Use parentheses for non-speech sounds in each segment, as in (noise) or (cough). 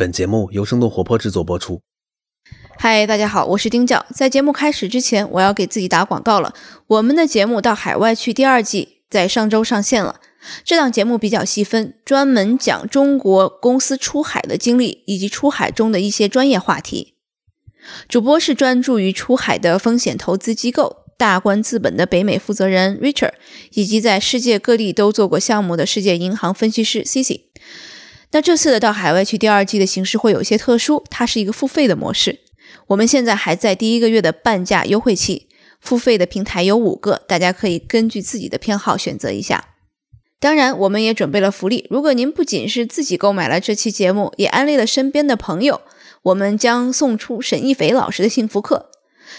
本节目由生动活泼制作播出。嗨，大家好，我是丁教。在节目开始之前，我要给自己打广告了。我们的节目到海外去第二季在上周上线了。这档节目比较细分，专门讲中国公司出海的经历以及出海中的一些专业话题。主播是专注于出海的风险投资机构大观资本的北美负责人 Richard，以及在世界各地都做过项目的世界银行分析师 Cici。那这次的到海外去第二季的形式会有些特殊，它是一个付费的模式。我们现在还在第一个月的半价优惠期，付费的平台有五个，大家可以根据自己的偏好选择一下。当然，我们也准备了福利，如果您不仅是自己购买了这期节目，也安利了身边的朋友，我们将送出沈一斐老师的幸福课。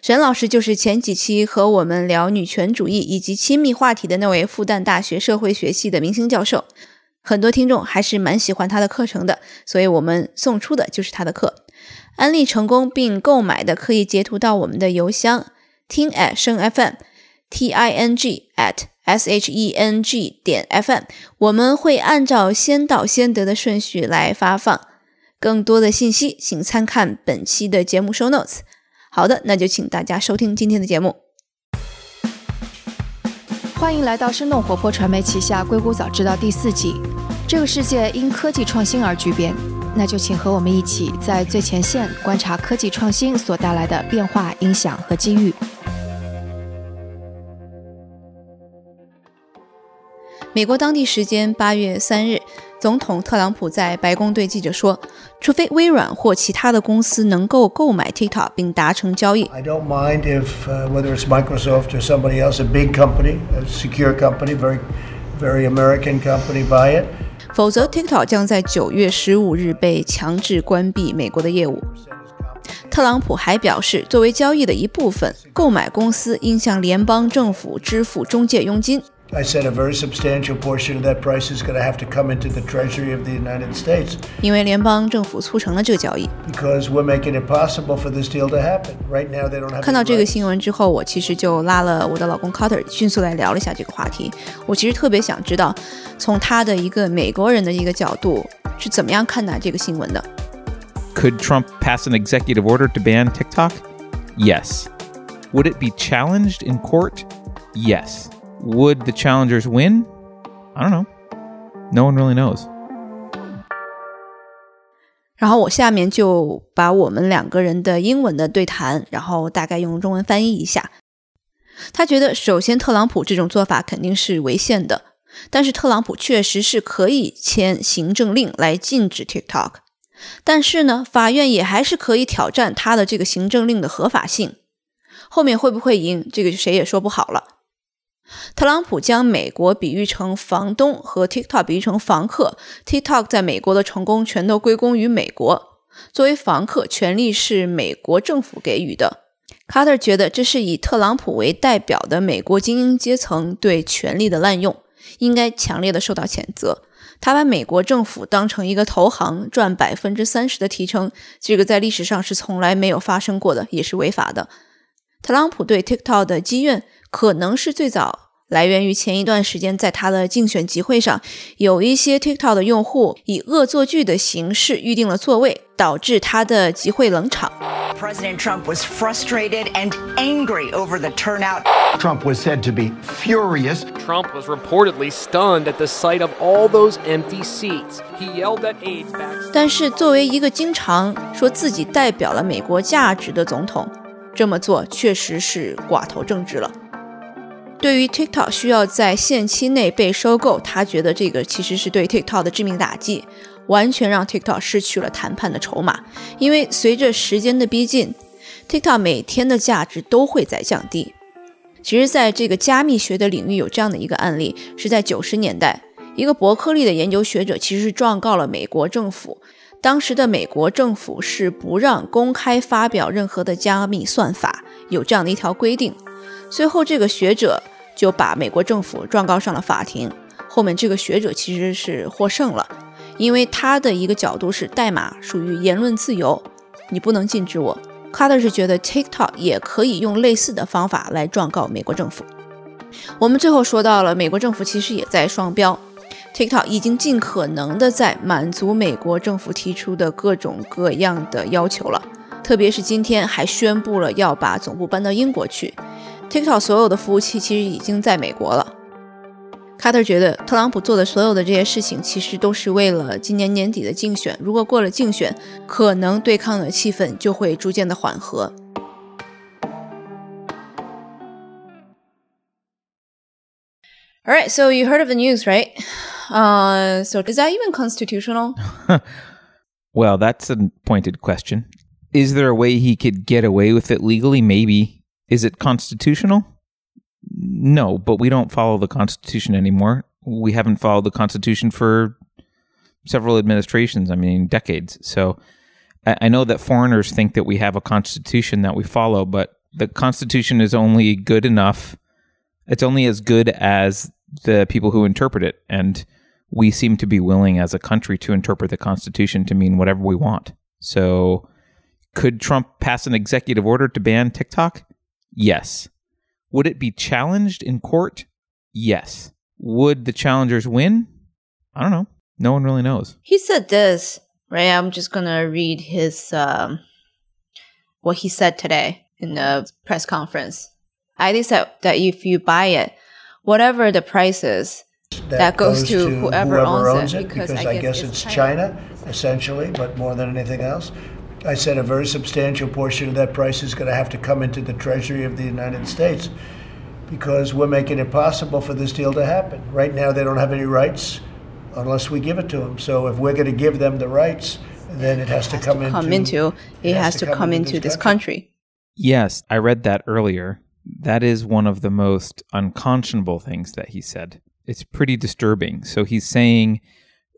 沈老师就是前几期和我们聊女权主义以及亲密话题的那位复旦大学社会学系的明星教授。很多听众还是蛮喜欢他的课程的，所以我们送出的就是他的课。安利成功并购买的可以截图到我们的邮箱听 at 声 fm，t i n g at s h e n g 点 f m，我们会按照先到先得的顺序来发放。更多的信息请参看本期的节目 show notes。好的，那就请大家收听今天的节目。欢迎来到生动活泼传媒旗下《硅谷早知道》第四季。这个世界因科技创新而巨变，那就请和我们一起在最前线观察科技创新所带来的变化、影响和机遇。美国当地时间八月三日，总统特朗普在白宫对记者说：“除非微软或其他的公司能够购买 TikTok 并达成交易。” I don't mind if whether it's Microsoft or somebody else, a big company, a secure company, very, very American company, buy it. 否则，TikTok 将在九月十五日被强制关闭美国的业务。特朗普还表示，作为交易的一部分，购买公司应向联邦政府支付中介佣金。I said a very substantial portion of that price is going to have to come into the Treasury of the United States. 因为联邦政府促成了这个交易。 Because we're making it possible for this deal to happen. Right now, they don't have. 看到这个新闻之后，我其实就拉了我的老公 Carter，迅速来聊了一下这个话题。我其实特别想知道，从他的一个美国人的一个角度，是怎么样看待这个新闻的。 Could Trump pass an executive order to ban TikTok? Yes. Would it be challenged in court? Yes. Would the challengers win? I don't know. No one really knows. 然后我下面就把我们两个人的英文的对谈，然后大概用中文翻译一下。他觉得，首先特朗普这种做法肯定是违宪的，但是特朗普确实是可以签行政令来禁止 TikTok。但是呢，法院也还是可以挑战他的这个行政令的合法性。后面会不会赢，这个谁也说不好了。特朗普将美国比喻成房东和 TikTok 比喻成房客，TikTok 在美国的成功全都归功于美国。作为房客，权利是美国政府给予的。卡特觉得这是以特朗普为代表的美国精英阶层对权力的滥用，应该强烈的受到谴责。他把美国政府当成一个投行，赚百分之三十的提成，这个在历史上是从来没有发生过的，也是违法的。特朗普对 TikTok 的积怨，可能是最早来源于前一段时间在他的竞选集会上，有一些 TikTok 的用户以恶作剧的形式预定了座位，导致他的集会冷场。President Trump was frustrated and angry over the turnout. Trump was said to be furious. Trump was reportedly stunned at the sight of all those empty seats. He yelled at aides back. 但是作为一个经常说自己代表了美国价值的总统，这么做确实是寡头政治了。对于 TikTok 需要在限期内被收购，他觉得这个其实是对 TikTok 的致命打击，完全让 TikTok 失去了谈判的筹码。因为随着时间的逼近，TikTok 每天的价值都会在降低。其实，在这个加密学的领域有这样的一个案例，是在九十年代，一个伯克利的研究学者其实是状告了美国政府。当时的美国政府是不让公开发表任何的加密算法，有这样的一条规定。随后，这个学者就把美国政府状告上了法庭。后面这个学者其实是获胜了，因为他的一个角度是代码属于言论自由，你不能禁止我。卡特是觉得 TikTok 也可以用类似的方法来状告美国政府。我们最后说到了，美国政府其实也在双标。TikTok 已经尽可能的在满足美国政府提出的各种各样的要求了，特别是今天还宣布了要把总部搬到英国去。TikTok 所有的服务器其实已经在美国了。卡特觉得特朗普做的所有的这些事情，其实都是为了今年年底的竞选。如果过了竞选，可能对抗的气氛就会逐渐的缓和。All right, so you heard of the news, right? Uh, so is that even constitutional? (laughs) Well, that's a pointed question. Is there a way he could get away with it legally? Maybe. Is it constitutional? No, but we don't follow the Constitution anymore. We haven't followed the Constitution for several administrations, I mean, decades. So I, know that foreigners think that we have a Constitution that we follow, but the Constitution is only good enough. It's only as good as the people who interpret it. And we seem to be willing as a country to interpret the Constitution to mean whatever we want. So could Trump pass an executive order to ban TikTok? Yes. Would it be challenged in court? Yes. Would the challengers win? I don't know. No one really knows. He said this, right? I'm just gonna read his um, what he said today in the press conference. I think that, that if you buy it, whatever the price is, that, goes, to, whoever, owns, it, because, I, guess, it's China, essentially, but more than anything else. I said a very substantial portion of that price is going to have to come into the Treasury of the United States because we're making it possible for this deal to happen. Right now, they don't have any rights unless we give it to them. So if we're going to give them the rights, then it has, to come into. Come into it, has, to come, into this country. Yes, I read that earlier. That is one of the most unconscionable things that he said. It's pretty disturbing. So he's saying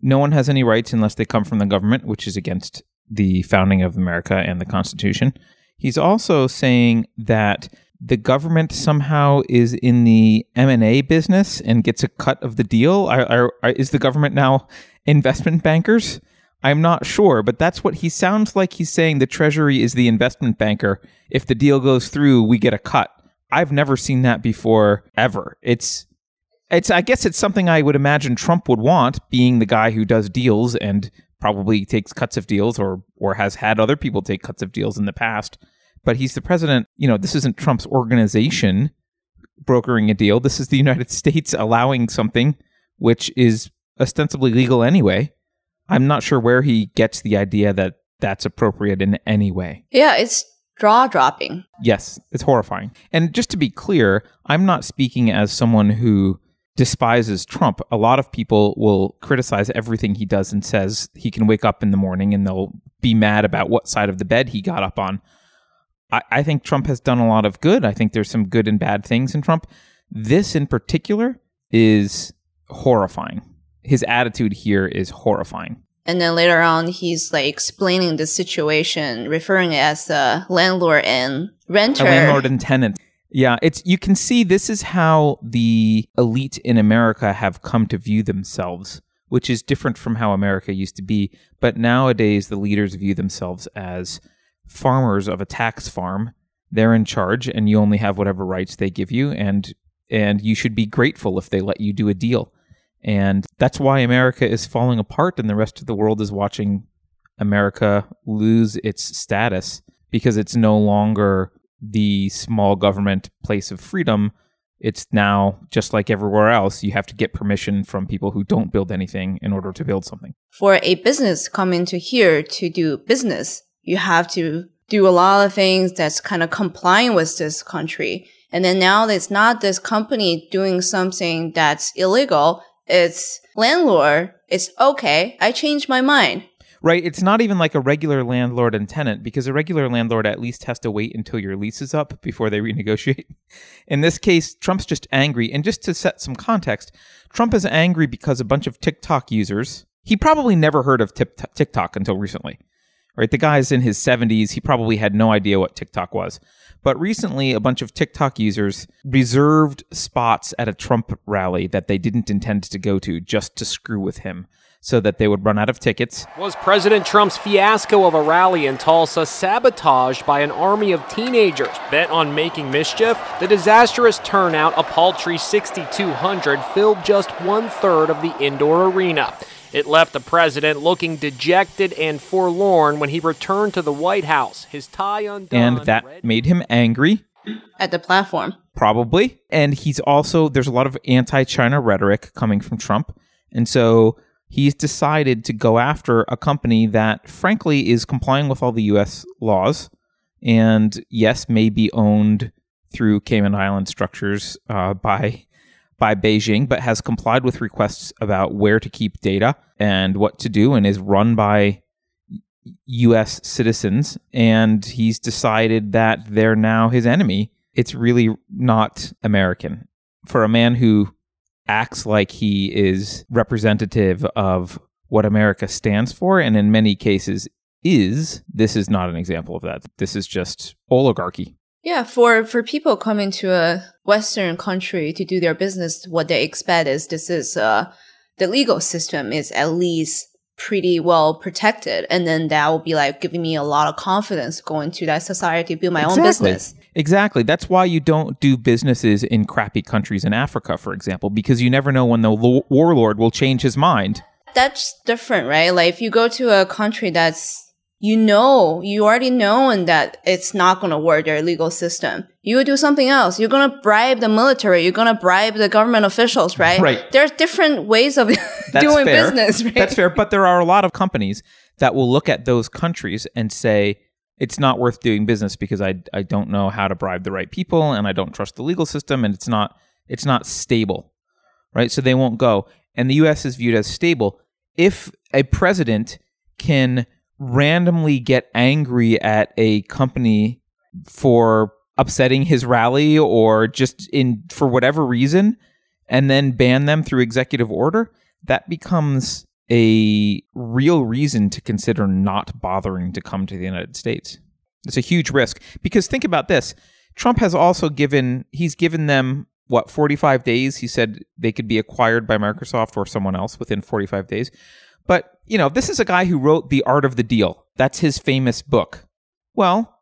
no one has any rights unless they come from the government, which is against the founding of America and the Constitution. He's also saying that the government somehow is in the M&A business and gets a cut of the deal. Are, are, are, is the government now investment bankers? I'm not sure, but that's what he sounds like he's saying the treasury is the investment banker. If the deal goes through, we get a cut. I've never seen that before ever. It's it's I guess it's something I would imagine Trump would want being the guy who does deals and probably takes cuts of deals or or has had other people take cuts of deals in the past. But he's the president. You know, this isn't Trump's organization brokering a deal. This is the United (laughs) States allowing something which is ostensibly legal anyway. I'm not sure where he gets the idea that that's appropriate in any way. Yeah, it's jaw dropping. Yes, it's horrifying. And just to be clear, I'm not speaking as someone who despises Trump. A lot of people will criticize everything he does and says he can wake up in the morning and they'll be mad about what side of the bed he got up on. I, I think Trump has done a lot of good. I think there's some good and bad things in Trump. This in particular is horrifying. His attitude here is horrifying. And then later on, he's like explaining the situation, referring it as a landlord and renter. A landlord and tenant. Yeah, it's you can see this is how the elite in America have come to view themselves, which is different from how America used to be. But nowadays the leaders view themselves as farmers of a tax farm. They're in charge and you only have whatever rights they give you and and you should be grateful if they let you do a deal. And that's why America is falling apart and the rest of the world is watching America lose its status because it's no longer the small government place of freedom, it's now just like everywhere else, you have to get permission from people who don't build anything in order to build something. For a business coming to here to do business, you have to do a lot of things that's kind of complying with this country. And then now it's not this company doing something that's illegal. It's landlord. It's okay. I changed my mind right? It's not even like a regular landlord and tenant because a regular landlord at least has to wait until your lease is up before they (laughs) renegotiate. In this case, Trump's just angry. And just to set some context, Trump is angry because a bunch of TikTok users, he probably never heard of TikTok until recently. Right? The guy's in his 70s. He probably had no idea what TikTok was. But recently, a bunch of TikTok users reserved spots at a Trump rally that they didn't intend to go to just to screw with him so that they would run out of tickets. Was President Trump's fiasco of a rally in Tulsa sabotaged by an army of teenagers bent on making mischief? The disastrous turnout, a paltry 6,200, filled just one third of the indoor arena. It left the president looking dejected and forlorn when he returned to the White House, his tie undone. And that made him angry. At the platform. Probably. And he's also, there's a lot of anti China rhetoric coming from Trump. And so he's decided to go after a company that, frankly, is complying with all the US laws and, yes, may be owned through Cayman Island structures uh, by by Beijing, but has complied with requests about where to keep data and what to do, and is run by U.S. citizens. And he's decided that they're now his enemy. It's really not American for a man who acts like he is representative of what America stands for, and in many cases is. This is not an example of that. This is just oligarchy. Yeah, for for people coming to a Western country to do their business, what they expect is this is uh the legal system is at least pretty well protected, and then that will be like giving me a lot of confidence going to that society to build my exactly. own business. Exactly. That's why you don't do businesses in crappy countries in Africa, for example, because you never know when the lo- warlord will change his mind. That's different, right? Like if you go to a country that's you know, you already know that it's not going to work, their legal system. You would do something else. You're going to bribe the military. You're going to bribe the government officials, right? Right. There's different ways of (laughs) doing fair. business, right? That's fair. But there are a lot of companies that will look at those countries and say, it's not worth doing business because I, I don't know how to bribe the right people and I don't trust the legal system and it's not it's not stable. Right? So they won't go. And the US is viewed as stable. If a president can randomly get angry at a company for upsetting his rally or just in for whatever reason and then ban them through executive order that becomes a real reason to consider not bothering to come to the United States. It's a huge risk. Because think about this. Trump has also given he's given them what 45 days? He said they could be acquired by Microsoft or someone else within 45 days. But, you know, this is a guy who wrote The Art of the Deal. That's his famous book. Well,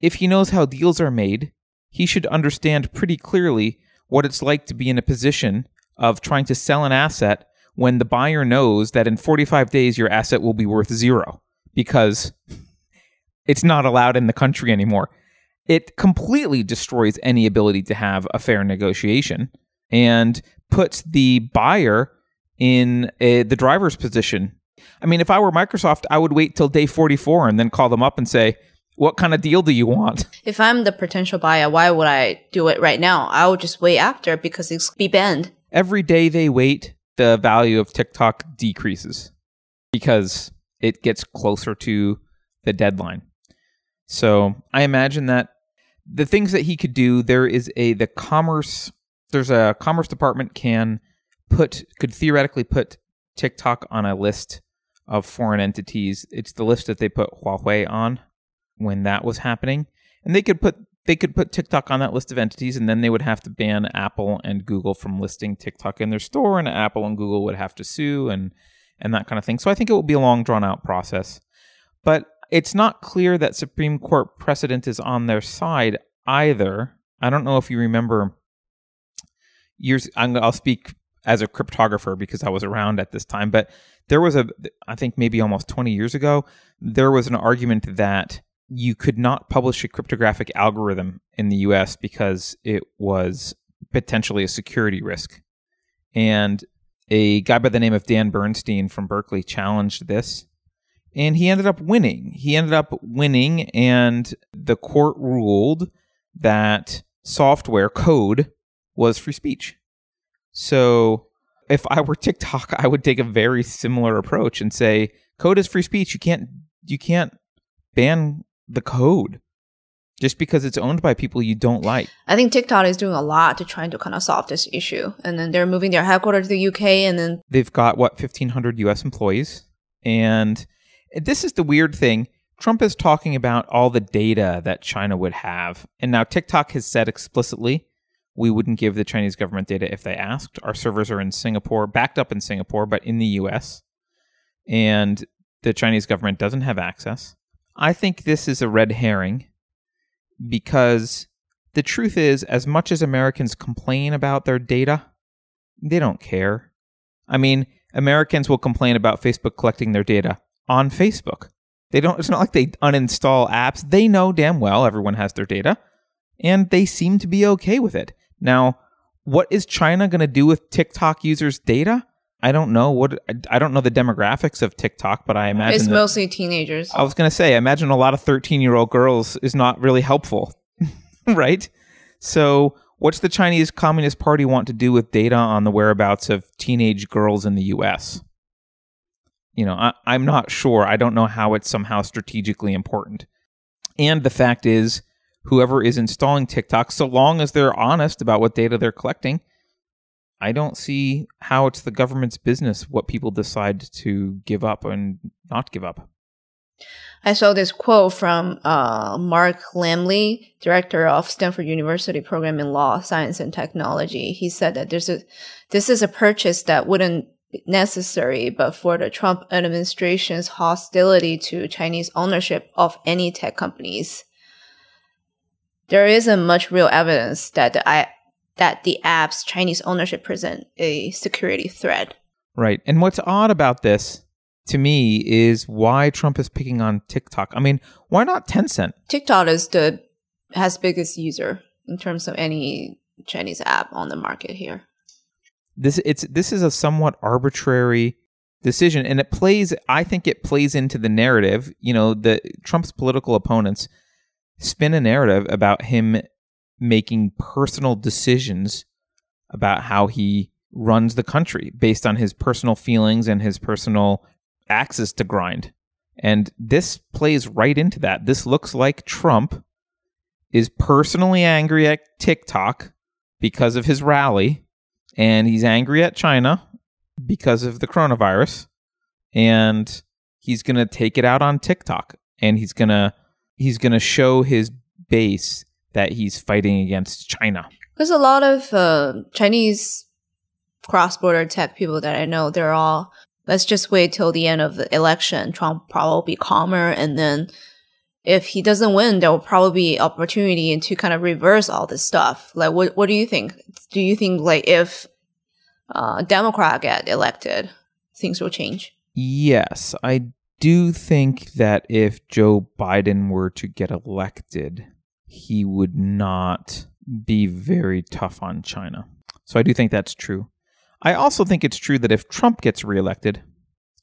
if he knows how deals are made, he should understand pretty clearly what it's like to be in a position of trying to sell an asset when the buyer knows that in 45 days your asset will be worth zero because it's not allowed in the country anymore. It completely destroys any ability to have a fair negotiation and puts the buyer in a, the driver's position. I mean, if I were Microsoft, I would wait till day 44 and then call them up and say, what kind of deal do you want? (laughs) If I'm the potential buyer, why would I do it right now? I would just wait after because it's be banned. Every day they wait, the value of TikTok decreases because it gets closer to the deadline. So I imagine that the things that he could do, there is a the commerce there's a commerce department can put could theoretically put TikTok on a list of foreign entities. It's the list that they put Huawei on when that was happening, and they could put they could put TikTok on that list of entities, and then they would have to ban Apple and Google from listing TikTok in their store, and Apple and Google would have to sue and and that kind of thing. So I think it will be a long drawn out process, but it's not clear that Supreme Court precedent is on their side either. I don't know if you remember years. I'll speak as a cryptographer because I was around at this time. But there was a, I think maybe almost 20 years ago, there was an argument that you could not publish a cryptographic algorithm in the US because it was potentially a security risk. And a guy by the name of Dan Bernstein from Berkeley challenged this. And he ended up winning. He ended up winning, and the court ruled that software code was free speech. So if I were TikTok, I would take a very similar approach and say code is free speech. You can't you can't ban the code just because it's owned by people you don't like. I think TikTok is doing a lot to try to kind of solve this issue. And then they're moving their headquarters to the UK and then they've got what 1500 US employees and this is the weird thing. Trump is talking about all the data that China would have. And now TikTok has said explicitly we wouldn't give the Chinese government data if they asked. Our servers are in Singapore, backed up in Singapore, but in the US. and the Chinese government doesn't have access. I think this is a red herring because the truth is, as much as Americans complain about their data, they don't care. I mean, Americans will complain about Facebook collecting their data on Facebook. They don't it's not like they uninstall apps. They know damn well everyone has their data and they seem to be okay with it. Now, what is China going to do with TikTok users' data? I don't know what I don't know the demographics of TikTok, but I imagine It's that- mostly teenagers. I was going to say, I imagine a lot of 13 year old girls is not really helpful, (laughs) right? So, what's the Chinese Communist Party want to do with data on the whereabouts of teenage girls in the US? You know, I, I'm not sure. I don't know how it's somehow strategically important. And the fact is, whoever is installing TikTok, so long as they're honest about what data they're collecting, I don't see how it's the government's business what people decide to give up and not give up. I saw this quote from uh, Mark Lemley, director of Stanford University Program in Law, Science, and Technology. He said that there's a this is a purchase that wouldn't be necessary, but for the Trump administration's hostility to Chinese ownership of any tech companies, there isn't much real evidence that the I, that the app's Chinese ownership present a security threat. Right. And what's odd about this to me is why Trump is picking on TikTok. I mean, why not Tencent? TikTok is the has biggest user in terms of any Chinese app on the market here. This it's this is a somewhat arbitrary decision and it plays I think it plays into the narrative, you know, the Trump's political opponents spin a narrative about him making personal decisions about how he runs the country based on his personal feelings and his personal axis to grind. And this plays right into that. This looks like Trump is personally angry at TikTok because of his rally, and he's angry at China because of the coronavirus, and he's going to take it out on TikTok and he's going to he's going to show his base that he's fighting against China. There's a lot of uh, Chinese cross-border tech people that I know. They're all let's just wait till the end of the election. Trump probably be calmer, and then if he doesn't win, there will probably be opportunity to kind of reverse all this stuff. Like, what what do you think? Do you think like if uh, Democrat get elected, things will change? Yes, I do think that if Joe Biden were to get elected, he would not be very tough on China. So I do think that's true. I also think it's true that if Trump gets reelected,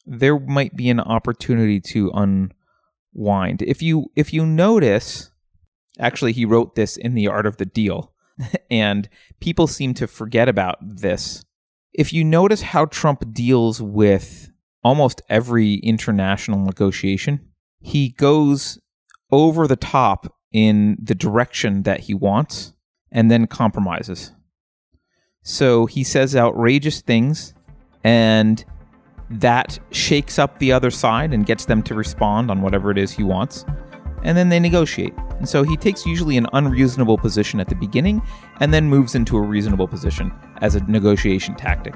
there might be an opportunity to unwind. If you if you notice, actually he wrote this in The Art of the Deal, (laughs) and people seem to forget about this. If you notice how Trump deals with almost every international negotiation, he goes over the top in the direction that he wants and then compromises. So he says outrageous things, and that shakes up the other side and gets them to respond on whatever it is he wants. And then they negotiate. And so he takes usually an unreasonable position at the beginning and then moves into a reasonable position as a negotiation tactic.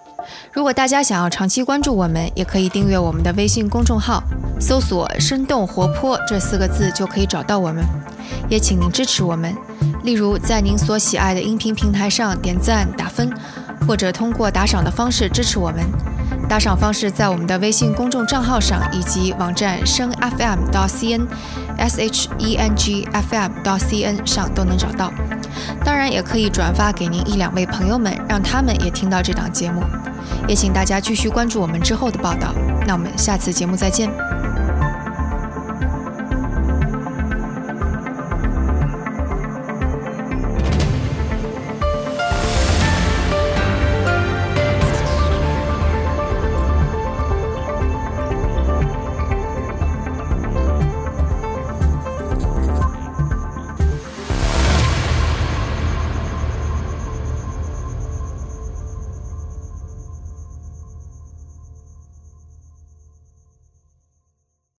如果大家想要长期关注我们，也可以订阅我们的微信公众号，搜索“生动活泼”这四个字就可以找到我们。也请您支持我们，例如在您所喜爱的音频平台上点赞打分，或者通过打赏的方式支持我们。打赏方式在我们的微信公众账号上以及网站声 FM 到 cn s h e n g f m 到 cn 上都能找到。当然，也可以转发给您一两位朋友们，让他们也听到这档节目。也请大家继续关注我们之后的报道。那我们下次节目再见。